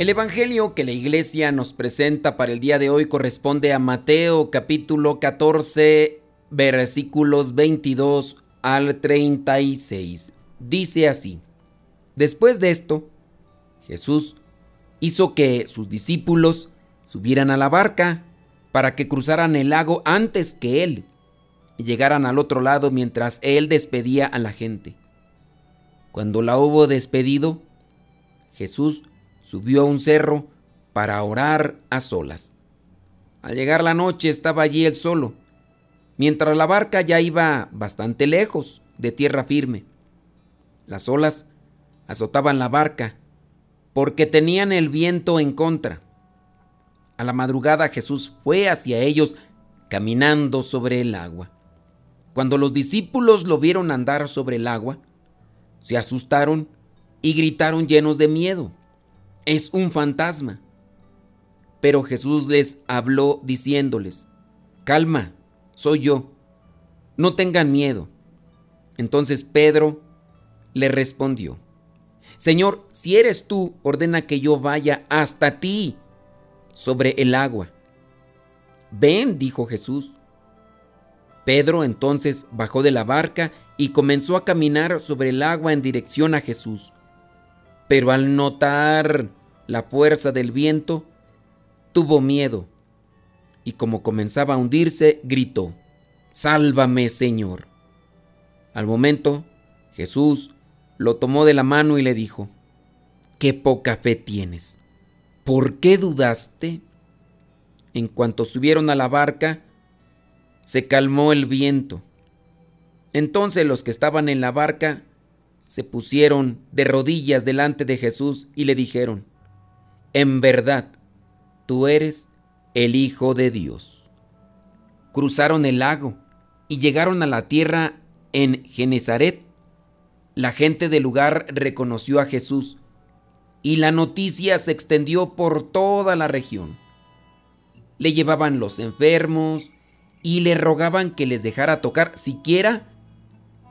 El Evangelio que la iglesia nos presenta para el día de hoy corresponde a Mateo capítulo 14 versículos 22 al 36. Dice así, después de esto, Jesús hizo que sus discípulos subieran a la barca para que cruzaran el lago antes que él y llegaran al otro lado mientras él despedía a la gente. Cuando la hubo despedido, Jesús subió a un cerro para orar a solas. Al llegar la noche estaba allí él solo, mientras la barca ya iba bastante lejos de tierra firme. Las olas azotaban la barca porque tenían el viento en contra. A la madrugada Jesús fue hacia ellos caminando sobre el agua. Cuando los discípulos lo vieron andar sobre el agua, se asustaron y gritaron llenos de miedo es un fantasma. Pero Jesús les habló diciéndoles, calma, soy yo, no tengan miedo. Entonces Pedro le respondió, Señor, si eres tú, ordena que yo vaya hasta ti sobre el agua. Ven, dijo Jesús. Pedro entonces bajó de la barca y comenzó a caminar sobre el agua en dirección a Jesús pero al notar la fuerza del viento, tuvo miedo y como comenzaba a hundirse, gritó, Sálvame, Señor. Al momento, Jesús lo tomó de la mano y le dijo, Qué poca fe tienes. ¿Por qué dudaste? En cuanto subieron a la barca, se calmó el viento. Entonces los que estaban en la barca se pusieron de rodillas delante de Jesús y le dijeron, En verdad, tú eres el Hijo de Dios. Cruzaron el lago y llegaron a la tierra en Genezaret. La gente del lugar reconoció a Jesús y la noticia se extendió por toda la región. Le llevaban los enfermos y le rogaban que les dejara tocar siquiera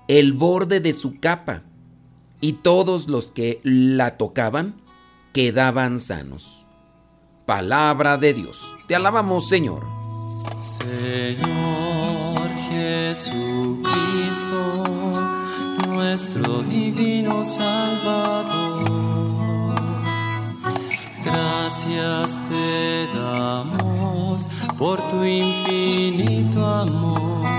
el borde de su capa y todos los que la tocaban quedaban sanos. Palabra de Dios. Te alabamos, Señor. Señor Jesucristo, nuestro divino Salvador. Gracias te damos por tu infinito amor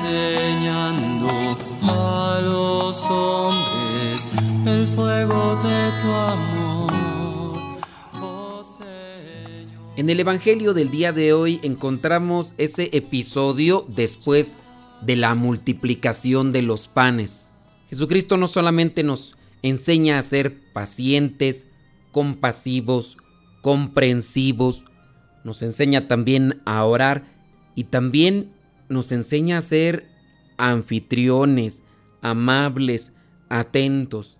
enseñando a los hombres el fuego de tu amor. Oh en el Evangelio del día de hoy encontramos ese episodio después de la multiplicación de los panes. Jesucristo no solamente nos enseña a ser pacientes, compasivos, comprensivos, nos enseña también a orar y también nos enseña a ser anfitriones, amables, atentos.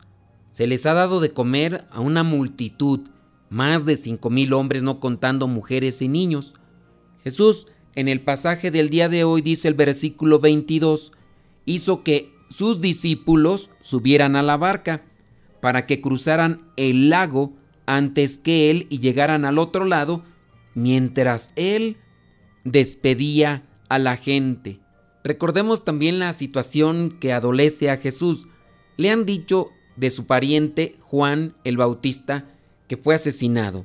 Se les ha dado de comer a una multitud, más de cinco mil hombres, no contando mujeres y niños. Jesús, en el pasaje del día de hoy, dice el versículo 22, hizo que sus discípulos subieran a la barca para que cruzaran el lago antes que él y llegaran al otro lado, mientras él despedía a la gente. Recordemos también la situación que adolece a Jesús. Le han dicho de su pariente Juan el Bautista que fue asesinado.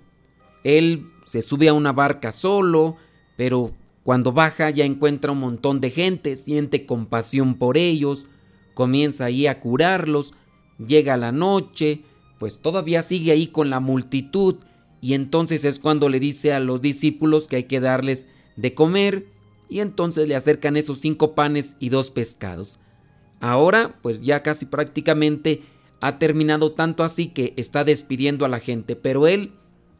Él se sube a una barca solo, pero cuando baja ya encuentra un montón de gente, siente compasión por ellos, comienza ahí a curarlos, llega la noche, pues todavía sigue ahí con la multitud y entonces es cuando le dice a los discípulos que hay que darles de comer y entonces le acercan esos cinco panes y dos pescados. Ahora pues ya casi prácticamente ha terminado tanto así que está despidiendo a la gente, pero él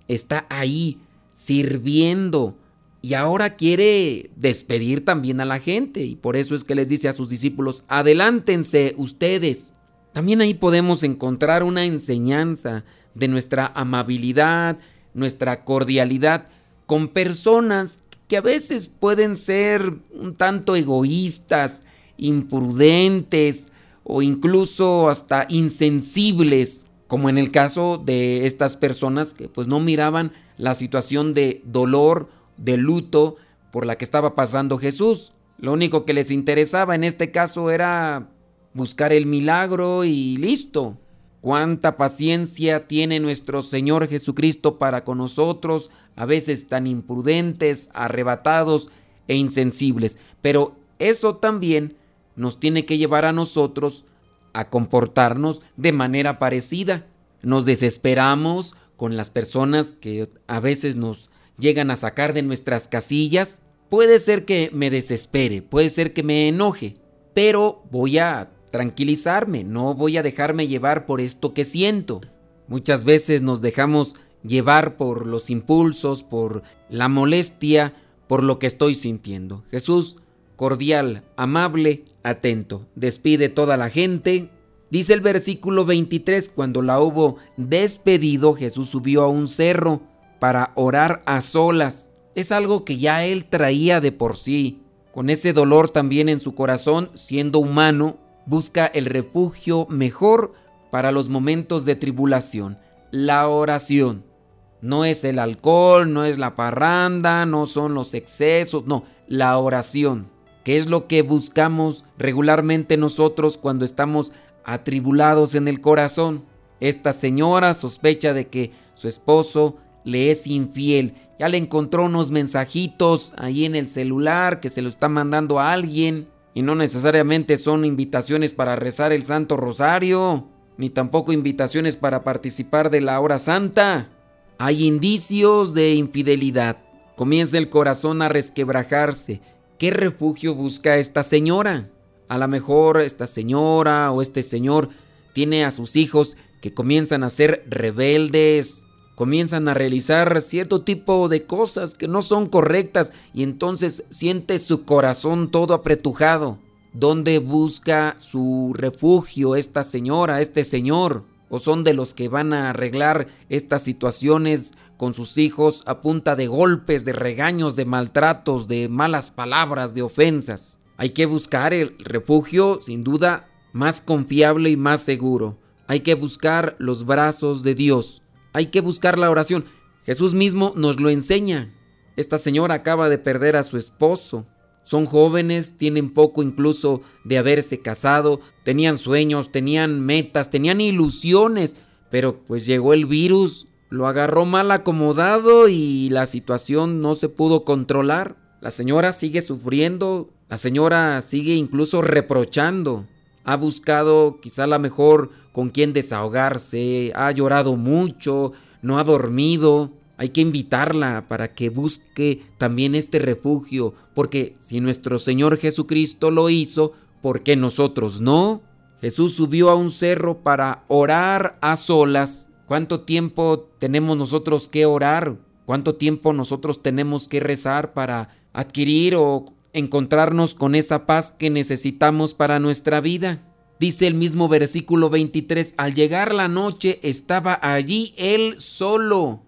está ahí sirviendo y ahora quiere despedir también a la gente y por eso es que les dice a sus discípulos, adelántense ustedes. También ahí podemos encontrar una enseñanza de nuestra amabilidad, nuestra cordialidad con personas que a veces pueden ser un tanto egoístas, imprudentes o incluso hasta insensibles, como en el caso de estas personas que pues no miraban la situación de dolor, de luto por la que estaba pasando Jesús. Lo único que les interesaba en este caso era buscar el milagro y listo. Cuánta paciencia tiene nuestro Señor Jesucristo para con nosotros, a veces tan imprudentes, arrebatados e insensibles. Pero eso también nos tiene que llevar a nosotros a comportarnos de manera parecida. Nos desesperamos con las personas que a veces nos llegan a sacar de nuestras casillas. Puede ser que me desespere, puede ser que me enoje, pero voy a tranquilizarme, no voy a dejarme llevar por esto que siento. Muchas veces nos dejamos llevar por los impulsos, por la molestia, por lo que estoy sintiendo. Jesús, cordial, amable, atento, despide toda la gente. Dice el versículo 23, cuando la hubo despedido, Jesús subió a un cerro para orar a solas. Es algo que ya él traía de por sí. Con ese dolor también en su corazón, siendo humano, busca el refugio mejor para los momentos de tribulación, la oración. No es el alcohol, no es la parranda, no son los excesos, no, la oración, que es lo que buscamos regularmente nosotros cuando estamos atribulados en el corazón. Esta señora sospecha de que su esposo le es infiel. Ya le encontró unos mensajitos ahí en el celular que se lo está mandando a alguien y no necesariamente son invitaciones para rezar el Santo Rosario, ni tampoco invitaciones para participar de la hora santa. Hay indicios de infidelidad. Comienza el corazón a resquebrajarse. ¿Qué refugio busca esta señora? A lo mejor esta señora o este señor tiene a sus hijos que comienzan a ser rebeldes, comienzan a realizar cierto tipo de cosas que no son correctas y entonces siente su corazón todo apretujado. ¿Dónde busca su refugio esta señora, este señor? ¿O son de los que van a arreglar estas situaciones con sus hijos a punta de golpes, de regaños, de maltratos, de malas palabras, de ofensas? Hay que buscar el refugio, sin duda, más confiable y más seguro. Hay que buscar los brazos de Dios hay que buscar la oración. Jesús mismo nos lo enseña. Esta señora acaba de perder a su esposo. Son jóvenes, tienen poco incluso de haberse casado, tenían sueños, tenían metas, tenían ilusiones, pero pues llegó el virus, lo agarró mal acomodado y la situación no se pudo controlar. La señora sigue sufriendo, la señora sigue incluso reprochando. Ha buscado quizá la mejor con quien desahogarse, ha llorado mucho, no ha dormido. Hay que invitarla para que busque también este refugio, porque si nuestro Señor Jesucristo lo hizo, ¿por qué nosotros no? Jesús subió a un cerro para orar a solas. ¿Cuánto tiempo tenemos nosotros que orar? ¿Cuánto tiempo nosotros tenemos que rezar para adquirir o encontrarnos con esa paz que necesitamos para nuestra vida? Dice el mismo versículo 23, al llegar la noche estaba allí él solo.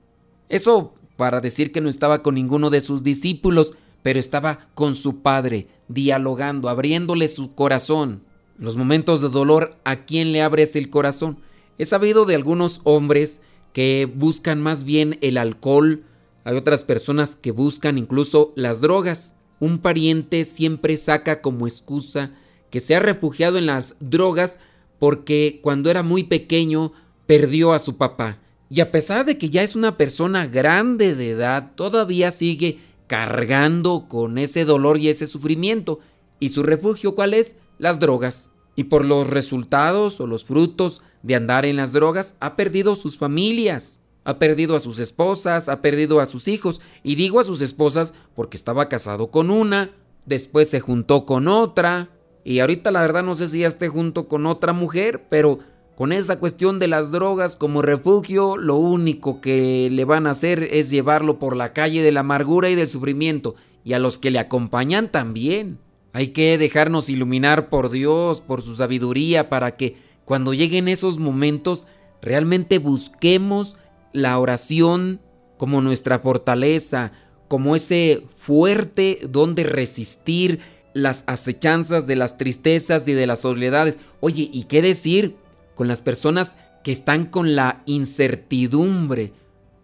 Eso para decir que no estaba con ninguno de sus discípulos, pero estaba con su Padre, dialogando, abriéndole su corazón. Los momentos de dolor, ¿a quién le abres el corazón? He sabido de algunos hombres que buscan más bien el alcohol, hay otras personas que buscan incluso las drogas. Un pariente siempre saca como excusa que se ha refugiado en las drogas porque cuando era muy pequeño perdió a su papá. Y a pesar de que ya es una persona grande de edad, todavía sigue cargando con ese dolor y ese sufrimiento. ¿Y su refugio cuál es? Las drogas. Y por los resultados o los frutos de andar en las drogas, ha perdido sus familias, ha perdido a sus esposas, ha perdido a sus hijos. Y digo a sus esposas porque estaba casado con una, después se juntó con otra, y ahorita la verdad no sé si ya esté junto con otra mujer, pero con esa cuestión de las drogas como refugio, lo único que le van a hacer es llevarlo por la calle de la amargura y del sufrimiento, y a los que le acompañan también. Hay que dejarnos iluminar por Dios, por su sabiduría, para que cuando lleguen esos momentos realmente busquemos la oración como nuestra fortaleza, como ese fuerte donde resistir las acechanzas de las tristezas y de las soledades. Oye, ¿y qué decir? Con las personas que están con la incertidumbre,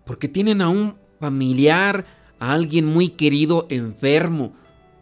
porque tienen a un familiar, a alguien muy querido enfermo.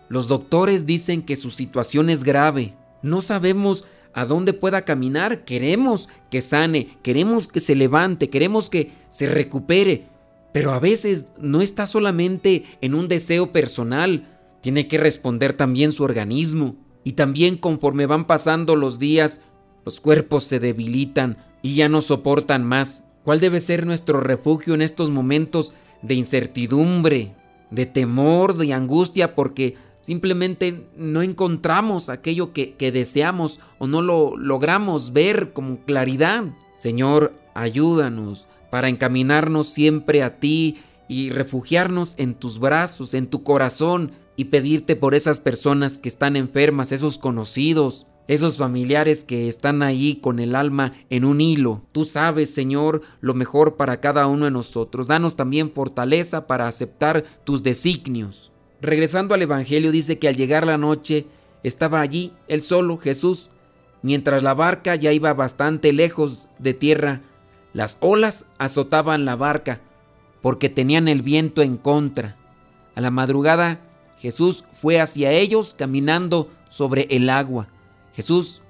Los doctores dicen que su situación es grave. No sabemos a dónde pueda caminar. Queremos que sane, queremos que se levante, queremos que se recupere. Pero a veces no está solamente en un deseo personal, tiene que responder también su organismo. Y también conforme van pasando los días, los cuerpos se debilitan y ya no soportan más. ¿Cuál debe ser nuestro refugio en estos momentos de incertidumbre, de temor, de angustia? Porque simplemente no encontramos aquello que, deseamos o no lo logramos ver con claridad. Señor, ayúdanos para encaminarnos siempre a ti y refugiarnos en tus brazos, en tu corazón y pedirte por esas personas que están enfermas, esos conocidos, esos familiares que están ahí con el alma en un hilo. Tú sabes, Señor, lo mejor para cada uno de nosotros. Danos también fortaleza para aceptar tus designios. Regresando al Evangelio, dice que al llegar la noche estaba allí él solo, Jesús, mientras la barca ya iba bastante lejos de tierra. Las olas azotaban la barca porque tenían el viento en contra. A la madrugada Jesús fue hacia ellos caminando sobre el agua. Jesús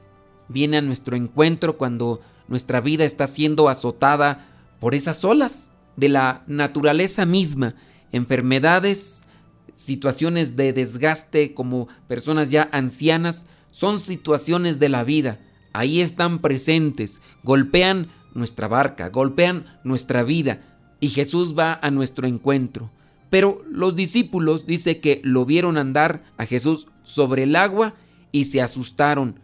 viene a nuestro encuentro cuando nuestra vida está siendo azotada por esas olas de la naturaleza misma, enfermedades, situaciones de desgaste como personas ya ancianas, son situaciones de la vida. Ahí están presentes, golpean nuestra barca, golpean nuestra vida y Jesús va a nuestro encuentro. Pero los discípulos dice que lo vieron andar a Jesús sobre el agua y se asustaron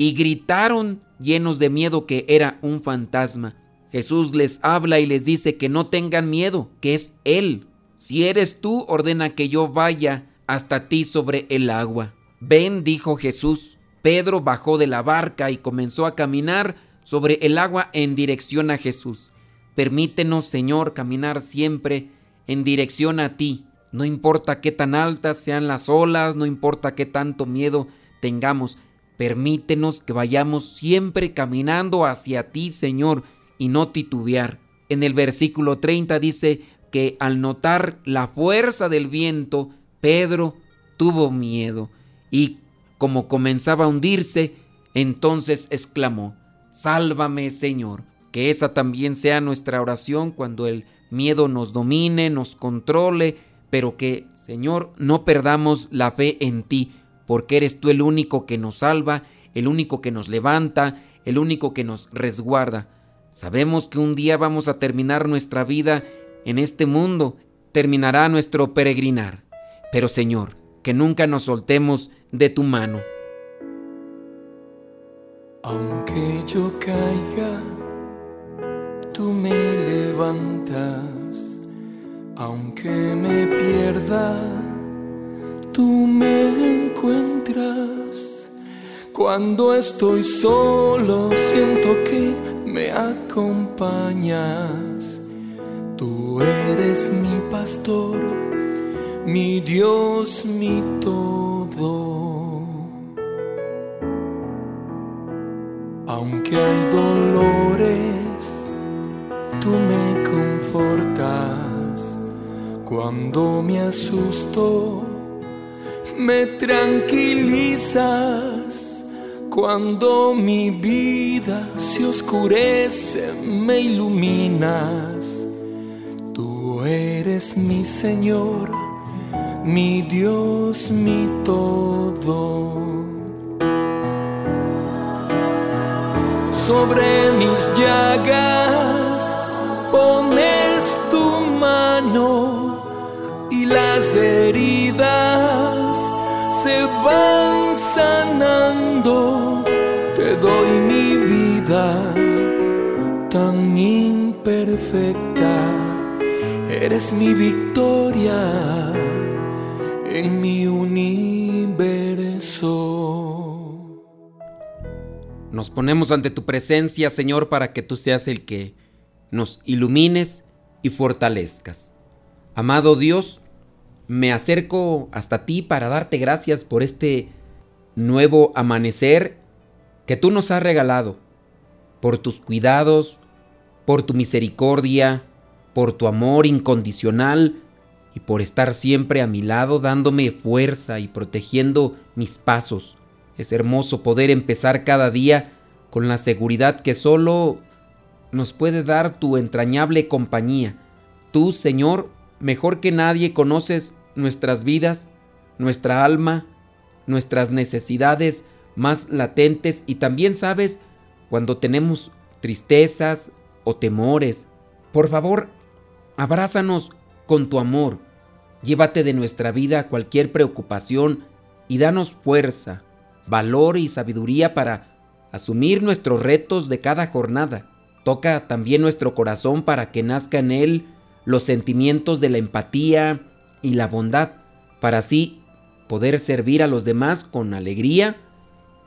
y gritaron llenos de miedo que era un fantasma. Jesús les habla y les dice que no tengan miedo, que es Él. Si eres tú, ordena que yo vaya hasta ti sobre el agua. Ven, dijo Jesús. Pedro bajó de la barca y comenzó a caminar sobre el agua en dirección a Jesús. Permítenos, Señor, caminar siempre en dirección a ti. No importa qué tan altas sean las olas, no importa qué tanto miedo tengamos. Permítenos que vayamos siempre caminando hacia ti, Señor, y no titubear. En el versículo 30 dice que al notar la fuerza del viento, Pedro tuvo miedo y como comenzaba a hundirse, entonces exclamó, Sálvame, Señor. Que esa también sea nuestra oración cuando el miedo nos domine, nos controle, pero que, Señor, no perdamos la fe en ti, porque eres tú el único que nos salva, el único que nos levanta, el único que nos resguarda. Sabemos que un día vamos a terminar nuestra vida en este mundo, terminará nuestro peregrinar. Pero Señor, que nunca nos soltemos de tu mano. Aunque yo caiga, tú me levantas. Aunque me pierda, tú me encuentras. Cuando estoy solo, siento que me acompañas. Tú eres mi pastor, mi Dios, mi todo. Aunque hay dolores, tú me confortas. Cuando me asusto, me tranquilizas Cuando mi vida se oscurece, me iluminas. Tú eres mi Señor, mi Dios, mi todo. Sobre mis llagas pones tu mano y las heridas se van sanando. Te doy mi vida tan imperfecta. Eres mi victoria en mi universo. Nos ponemos ante tu presencia, Señor, para que tú seas el que nos ilumines y fortalezcas. Amado Dios, me acerco hasta ti para darte gracias por este nuevo amanecer que tú nos has regalado, por tus cuidados, por tu misericordia, por tu amor incondicional y por estar siempre a mi lado dándome fuerza y protegiendo mis pasos. Es hermoso poder empezar cada día con la seguridad que solo nos puede dar tu entrañable compañía. Tú, Señor, mejor que nadie conoces nuestras vidas, nuestra alma, nuestras necesidades más latentes y también sabes cuando tenemos tristezas o temores. Por favor, abrázanos con tu amor. Llévate de nuestra vida cualquier preocupación y danos fuerza, valor y sabiduría para asumir nuestros retos de cada jornada. Toca también nuestro corazón para que nazca en él los sentimientos de la empatía, y la bondad, para así poder servir a los demás con alegría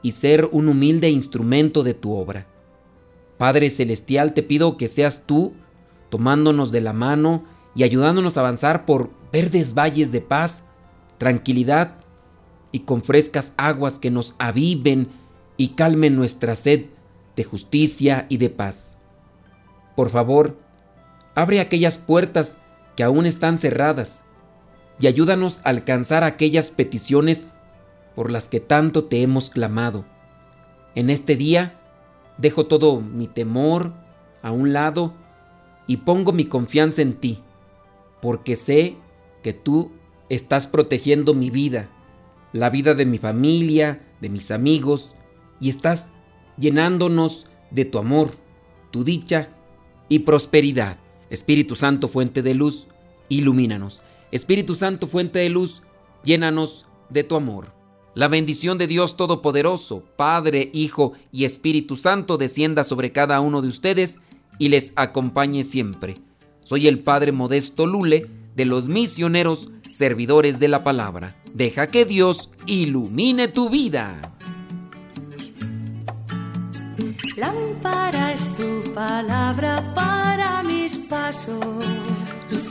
y ser un humilde instrumento de tu obra. Padre Celestial, te pido que seas tú tomándonos de la mano y ayudándonos a avanzar por verdes valles de paz, tranquilidad y con frescas aguas que nos aviven y calmen nuestra sed de justicia y de paz. Por favor, abre aquellas puertas que aún están cerradas y ayúdanos a alcanzar aquellas peticiones por las que tanto te hemos clamado. En este día dejo todo mi temor a un lado y pongo mi confianza en ti, porque sé que tú estás protegiendo mi vida, la vida de mi familia, de mis amigos, y estás llenándonos de tu amor, tu dicha y prosperidad. Espíritu Santo, fuente de luz, ilumínanos. Espíritu Santo, fuente de luz, llénanos de tu amor. La bendición de Dios Todopoderoso, Padre, Hijo y Espíritu Santo descienda sobre cada uno de ustedes y les acompañe siempre. Soy el Padre Modesto Lule de los misioneros servidores de la palabra. Deja que Dios ilumine tu vida. Lámpara es tu palabra para mis pasos